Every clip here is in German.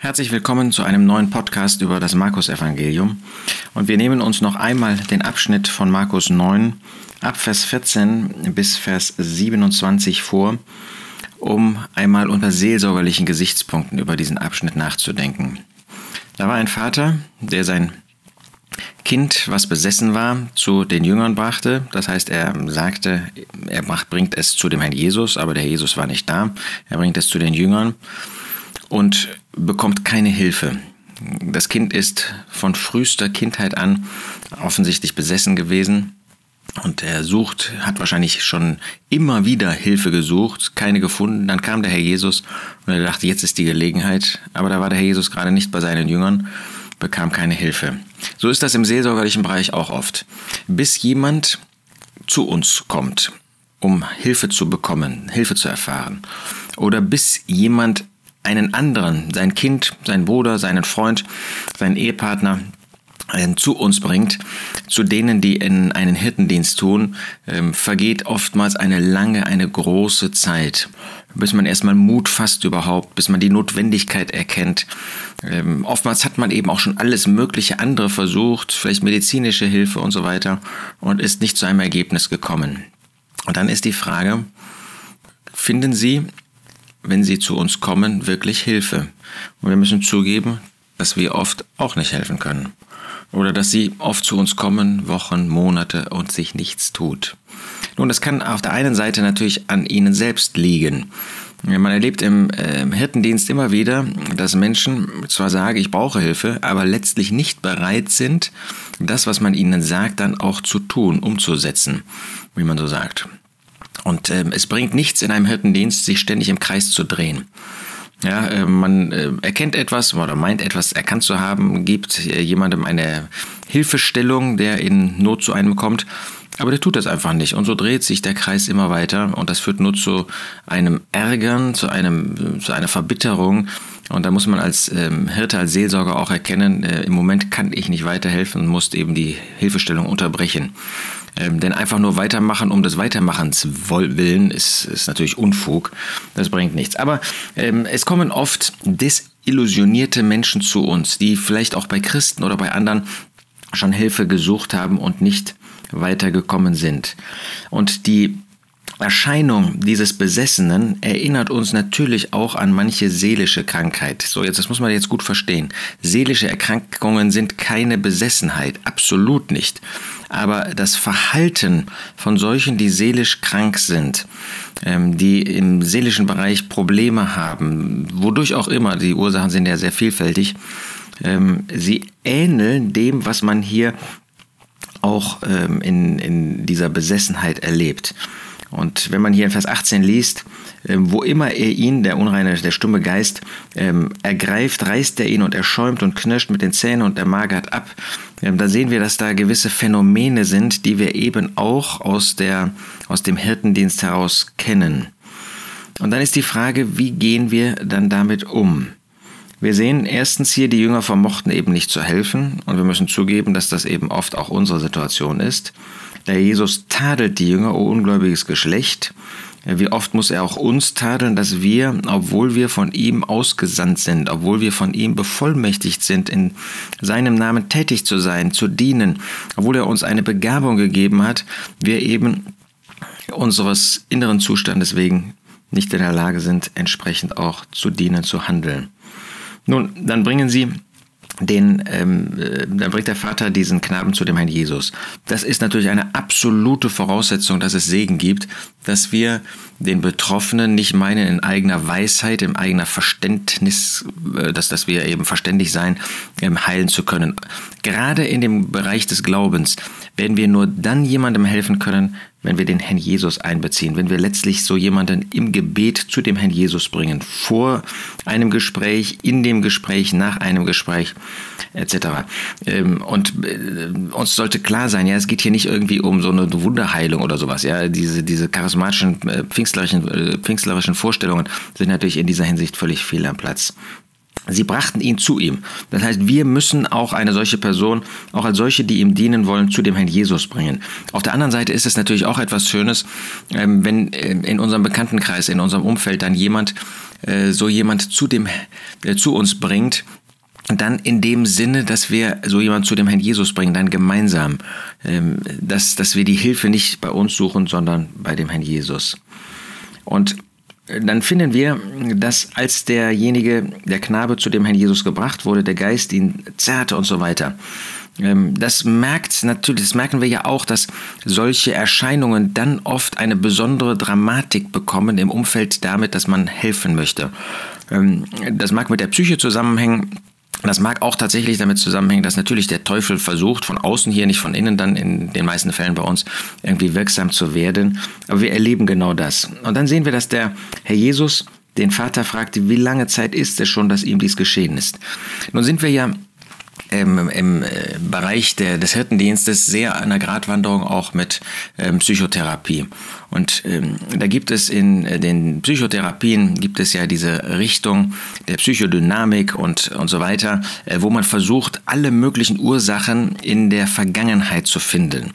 Herzlich willkommen zu einem neuen Podcast über das Markus-Evangelium. Und wir nehmen uns noch einmal den Abschnitt von Markus 9 ab Vers 14 bis Vers 27 vor, um einmal unter seelsorgerlichen Gesichtspunkten über diesen Abschnitt nachzudenken. Da war ein Vater, der sein Kind, was besessen war, zu den Jüngern brachte. Das heißt, er sagte, er bringt es zu dem Herrn Jesus, aber der Jesus war nicht da. Er bringt es zu den Jüngern und bekommt keine Hilfe. Das Kind ist von frühester Kindheit an offensichtlich besessen gewesen und er sucht, hat wahrscheinlich schon immer wieder Hilfe gesucht, keine gefunden. Dann kam der Herr Jesus und er dachte, jetzt ist die Gelegenheit. Aber da war der Herr Jesus gerade nicht bei seinen Jüngern, bekam keine Hilfe. So ist das im seelsorgerlichen Bereich auch oft. Bis jemand zu uns kommt, um Hilfe zu bekommen, Hilfe zu erfahren. Oder bis jemand einen anderen, sein Kind, seinen Bruder, seinen Freund, seinen Ehepartner äh, zu uns bringt, zu denen, die in einen Hirtendienst tun, ähm, vergeht oftmals eine lange, eine große Zeit, bis man erstmal Mut fasst überhaupt, bis man die Notwendigkeit erkennt. Ähm, oftmals hat man eben auch schon alles mögliche andere versucht, vielleicht medizinische Hilfe und so weiter, und ist nicht zu einem Ergebnis gekommen. Und dann ist die Frage, finden Sie wenn sie zu uns kommen, wirklich Hilfe. Und wir müssen zugeben, dass wir oft auch nicht helfen können. Oder dass sie oft zu uns kommen, Wochen, Monate und sich nichts tut. Nun, das kann auf der einen Seite natürlich an ihnen selbst liegen. Man erlebt im, äh, Hirtendienst immer wieder, dass Menschen zwar sagen, ich brauche Hilfe, aber letztlich nicht bereit sind, das, was man ihnen sagt, dann auch zu tun, umzusetzen, wie man so sagt. Und äh, es bringt nichts in einem Hirtendienst, sich ständig im Kreis zu drehen. Ja, äh, man äh, erkennt etwas oder meint etwas erkannt zu haben, gibt äh, jemandem eine Hilfestellung, der in Not zu einem kommt, aber der tut das einfach nicht. Und so dreht sich der Kreis immer weiter und das führt nur zu einem Ärgern, zu, einem, zu einer Verbitterung. Und da muss man als ähm, Hirte, als Seelsorger auch erkennen, äh, im Moment kann ich nicht weiterhelfen und muss eben die Hilfestellung unterbrechen. Ähm, denn einfach nur weitermachen um des Weitermachens willen ist, ist natürlich Unfug. Das bringt nichts. Aber ähm, es kommen oft desillusionierte Menschen zu uns, die vielleicht auch bei Christen oder bei anderen schon Hilfe gesucht haben und nicht weitergekommen sind. Und die Erscheinung dieses Besessenen erinnert uns natürlich auch an manche seelische Krankheit. So, jetzt, das muss man jetzt gut verstehen. Seelische Erkrankungen sind keine Besessenheit, absolut nicht. Aber das Verhalten von solchen, die seelisch krank sind, ähm, die im seelischen Bereich Probleme haben, wodurch auch immer, die Ursachen sind ja sehr vielfältig, ähm, sie ähneln dem, was man hier auch ähm, in, in dieser Besessenheit erlebt. Und wenn man hier in Vers 18 liest, ähm, wo immer er ihn, der unreine, der stumme Geist, ähm, ergreift, reißt er ihn und er schäumt und knirscht mit den Zähnen und er magert ab. Ähm, da sehen wir, dass da gewisse Phänomene sind, die wir eben auch aus, der, aus dem Hirtendienst heraus kennen. Und dann ist die Frage, wie gehen wir dann damit um? Wir sehen erstens hier, die Jünger vermochten eben nicht zu helfen und wir müssen zugeben, dass das eben oft auch unsere Situation ist. Der Jesus tadelt die Jünger, o oh ungläubiges Geschlecht. Wie oft muss er auch uns tadeln, dass wir, obwohl wir von ihm ausgesandt sind, obwohl wir von ihm bevollmächtigt sind, in seinem Namen tätig zu sein, zu dienen, obwohl er uns eine Begabung gegeben hat, wir eben unseres inneren Zustandes wegen nicht in der Lage sind, entsprechend auch zu dienen, zu handeln. Nun, dann bringen sie den, ähm, äh, dann bringt der Vater diesen Knaben zu dem Herrn Jesus. Das ist natürlich eine absolute Voraussetzung, dass es Segen gibt, dass wir den Betroffenen nicht meinen, in eigener Weisheit, im eigener Verständnis, äh, dass, dass wir eben verständig sein, ähm, heilen zu können. Gerade in dem Bereich des Glaubens werden wir nur dann jemandem helfen können, wenn wir den Herrn Jesus einbeziehen, wenn wir letztlich so jemanden im Gebet zu dem Herrn Jesus bringen, vor einem Gespräch, in dem Gespräch, nach einem Gespräch etc. Ähm, und äh, uns sollte klar sein, ja, es geht hier nicht irgendwie um so eine Wunderheilung oder sowas. Ja, diese, diese charismatischen, äh, pfingstlerischen, äh, pfingstlerischen Vorstellungen sind natürlich in dieser Hinsicht völlig fehl am Platz. Sie brachten ihn zu ihm. Das heißt, wir müssen auch eine solche Person, auch als solche, die ihm dienen wollen, zu dem Herrn Jesus bringen. Auf der anderen Seite ist es natürlich auch etwas Schönes, ähm, wenn äh, in unserem Bekanntenkreis, in unserem Umfeld dann jemand, äh, so jemand zu dem, äh, zu uns bringt, dann in dem Sinne, dass wir so jemand zu dem Herrn Jesus bringen, dann gemeinsam, ähm, dass, dass wir die Hilfe nicht bei uns suchen, sondern bei dem Herrn Jesus. Und dann finden wir, dass als derjenige, der Knabe zu dem Herrn Jesus gebracht wurde, der Geist ihn zerrte und so weiter. Ähm, das merkt natürlich, das merken wir ja auch, dass solche Erscheinungen dann oft eine besondere Dramatik bekommen im Umfeld damit, dass man helfen möchte. Ähm, das mag mit der Psyche zusammenhängen, das mag auch tatsächlich damit zusammenhängen, dass natürlich der Teufel versucht, von außen hier, nicht von innen dann in den meisten Fällen bei uns irgendwie wirksam zu werden. Aber wir erleben genau das. Und dann sehen wir, dass der Herr Jesus den Vater fragte, wie lange Zeit ist es schon, dass ihm dies geschehen ist. Nun sind wir ja ähm, im äh, Bereich der, des Hirtendienstes sehr an der Gratwanderung auch mit ähm, Psychotherapie. Und ähm, da gibt es in äh, den Psychotherapien gibt es ja diese Richtung der Psychodynamik und, und so weiter, äh, wo man versucht, alle möglichen Ursachen in der Vergangenheit zu finden.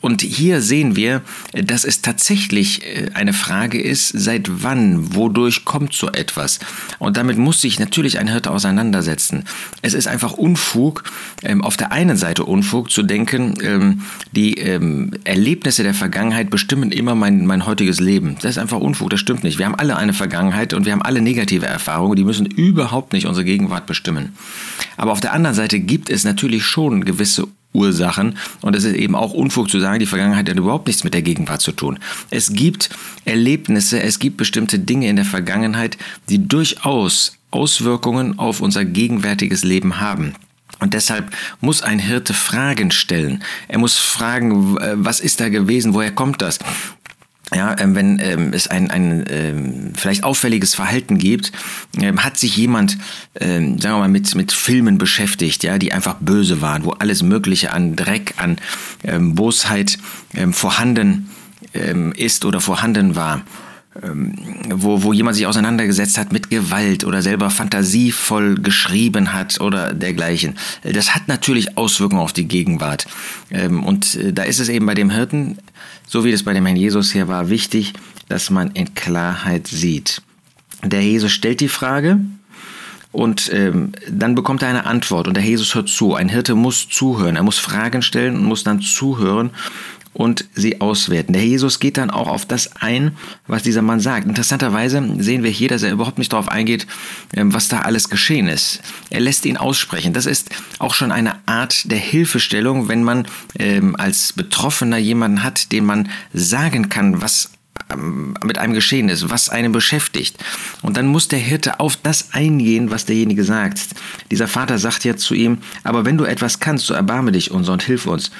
Und hier sehen wir, dass es tatsächlich äh, eine Frage ist, seit wann, wodurch kommt so etwas? Und damit muss sich natürlich ein Hirte auseinandersetzen. Es ist einfach Unfug, ähm, auf der einen Seite Unfug zu denken, ähm, die ähm, Erlebnisse der Vergangenheit bestimmen immer mein, mein heutiges Leben. Das ist einfach Unfug, das stimmt nicht. Wir haben alle eine Vergangenheit und wir haben alle negative Erfahrungen, die müssen überhaupt nicht unsere Gegenwart bestimmen. Aber auf der anderen Seite gibt es natürlich schon gewisse Ursachen. Und es ist eben auch Unfug zu sagen, die Vergangenheit hat überhaupt nichts mit der Gegenwart zu tun. Es gibt Erlebnisse, es gibt bestimmte Dinge in der Vergangenheit, die durchaus Auswirkungen auf unser gegenwärtiges Leben haben. Und deshalb muss ein Hirte Fragen stellen. Er muss fragen, was ist da gewesen, woher kommt das? Ja, ähm, wenn ähm, es ein, ein ähm, vielleicht auffälliges Verhalten gibt, ähm, hat sich jemand, ähm, sagen wir mal, mit, mit Filmen beschäftigt, ja, die einfach böse waren, wo alles Mögliche an Dreck, an ähm, Bosheit ähm, vorhanden ähm, ist oder vorhanden war. Ähm, wo, wo jemand sich auseinandergesetzt hat mit Gewalt oder selber fantasievoll geschrieben hat oder dergleichen. Das hat natürlich Auswirkungen auf die Gegenwart. Ähm, und äh, da ist es eben bei dem Hirten, so wie das bei dem Herrn Jesus hier war, wichtig, dass man in Klarheit sieht. Der Jesus stellt die Frage, und ähm, dann bekommt er eine Antwort und der Jesus hört zu. Ein Hirte muss zuhören, er muss Fragen stellen und muss dann zuhören und sie auswerten. Der Jesus geht dann auch auf das ein, was dieser Mann sagt. Interessanterweise sehen wir hier, dass er überhaupt nicht darauf eingeht, ähm, was da alles geschehen ist. Er lässt ihn aussprechen. Das ist auch schon eine Art der Hilfestellung, wenn man ähm, als Betroffener jemanden hat, den man sagen kann, was ähm, mit einem geschehen ist, was einen beschäftigt. Und dann muss der Hirte auf das eingehen, was derjenige sagt. Dieser Vater sagt jetzt zu ihm, aber wenn du etwas kannst, so erbarme dich uns und hilf uns.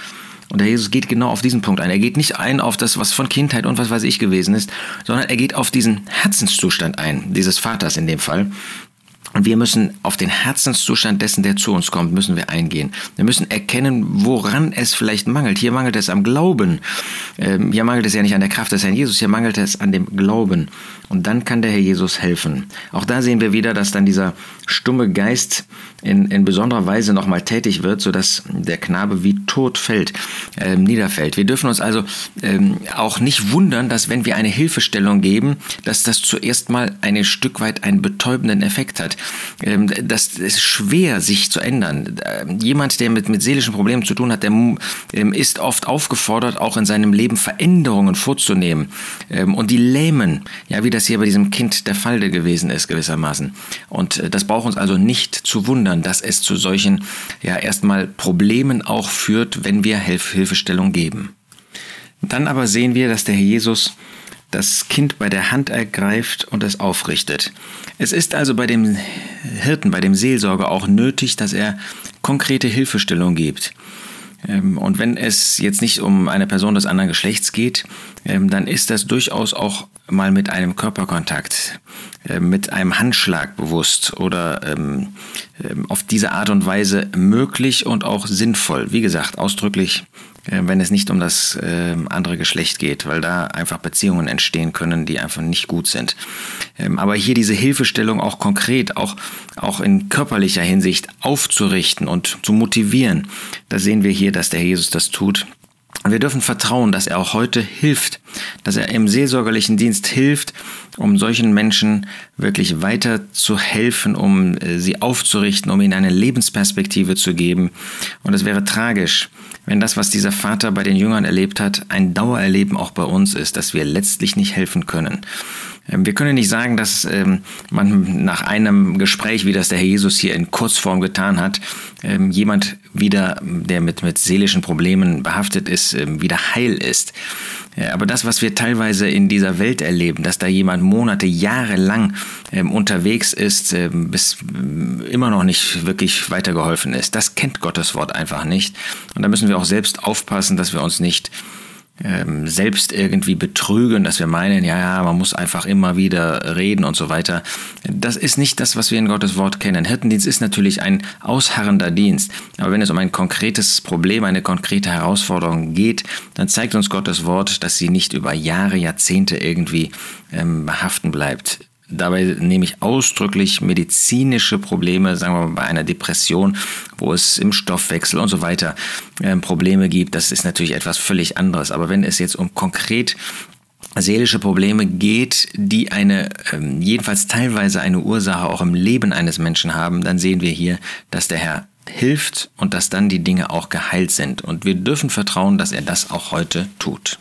Und der Jesus geht genau auf diesen Punkt ein. Er geht nicht ein auf das, was von Kindheit und was weiß ich gewesen ist, sondern er geht auf diesen Herzenszustand ein, dieses Vaters in dem Fall. Und wir müssen auf den Herzenszustand dessen, der zu uns kommt, müssen wir eingehen. Wir müssen erkennen, woran es vielleicht mangelt. Hier mangelt es am Glauben. Ähm, hier mangelt es ja nicht an der Kraft des Herrn Jesus, hier mangelt es an dem Glauben. Und dann kann der Herr Jesus helfen. Auch da sehen wir wieder, dass dann dieser stumme Geist in, in besonderer Weise nochmal tätig wird, sodass der Knabe wie tot fällt, äh, niederfällt. Wir dürfen uns also ähm, auch nicht wundern, dass wenn wir eine Hilfestellung geben, dass das zuerst mal ein Stück weit einen betäubenden Effekt hat. Ähm, das ist schwer, sich zu ändern. Ähm, jemand, der mit, mit seelischen Problemen zu tun hat, der ähm, ist oft aufgefordert, auch in seinem Leben Veränderungen vorzunehmen. Und die lähmen, ja, wie das hier bei diesem Kind der Fall gewesen ist, gewissermaßen. Und äh, das braucht uns also nicht zu wundern wundern, dass es zu solchen ja erstmal Problemen auch führt, wenn wir Hilf Hilfestellung geben. Dann aber sehen wir, dass der Herr Jesus das Kind bei der Hand ergreift und es aufrichtet. Es ist also bei dem Hirten, bei dem Seelsorger auch nötig, dass er konkrete Hilfestellung gibt. Ähm, und wenn es jetzt nicht um eine Person des anderen Geschlechts geht, ähm, dann ist das durchaus auch mal mit einem Körperkontakt, ähm, mit einem Handschlag bewusst oder auf diese Art und Weise möglich und auch sinnvoll. Wie gesagt, ausdrücklich wenn es nicht um das äh, andere Geschlecht geht, weil da einfach Beziehungen entstehen können, die einfach nicht gut sind. Ähm, aber hier diese Hilfestellung auch konkret, auch, auch in körperlicher Hinsicht aufzurichten und zu motivieren, da sehen wir hier, dass der Jesus das tut. Wir dürfen vertrauen, dass er auch heute hilft, dass er im seelsorgerlichen Dienst hilft, um solchen Menschen wirklich weiter zu helfen, um äh, sie aufzurichten, um ihnen eine Lebensperspektive zu geben. Und es wäre tragisch, wenn das, was dieser Vater bei den Jüngern erlebt hat, ein Dauererleben auch bei uns ist, dass wir letztlich nicht helfen können. Ähm, wir können nicht sagen, dass ähm, man nach einem Gespräch, wie das der Herr Jesus hier in Kurzform getan hat, ähm, jemand wieder, der mit, mit seelischen Problemen behaftet ist, wieder heil ist. Aber das, was wir teilweise in dieser Welt erleben, dass da jemand Monate, Jahre lang unterwegs ist, bis immer noch nicht wirklich weitergeholfen ist, das kennt Gottes Wort einfach nicht. Und da müssen wir auch selbst aufpassen, dass wir uns nicht ähm, selbst irgendwie betrügen, dass wir meinen, ja, ja, man muss einfach immer wieder reden und so weiter. Das ist nicht das, was wir in Gottes Wort kennen. Hirtendienst ist natürlich ein ausharrender Dienst. Aber wenn es um ein konkretes Problem, eine konkrete Herausforderung geht, dann zeigt uns Gottes Wort, dass sie nicht über Jahre, Jahrzehnte irgendwie ähm, behaften bleibt. Dabei nehme ich ausdrücklich medizinische Probleme, sagen wir mal bei einer Depression, wo es im Stoffwechsel und so weiter äh, Probleme gibt. Das ist natürlich etwas völlig anderes. Aber wenn es jetzt um konkret seelische Probleme geht, die eine, ähm, jedenfalls teilweise eine Ursache auch im Leben eines Menschen haben, dann sehen wir hier, dass der Herr hilft und dass dann die Dinge auch geheilt sind. Und wir dürfen vertrauen, dass er das auch heute tut.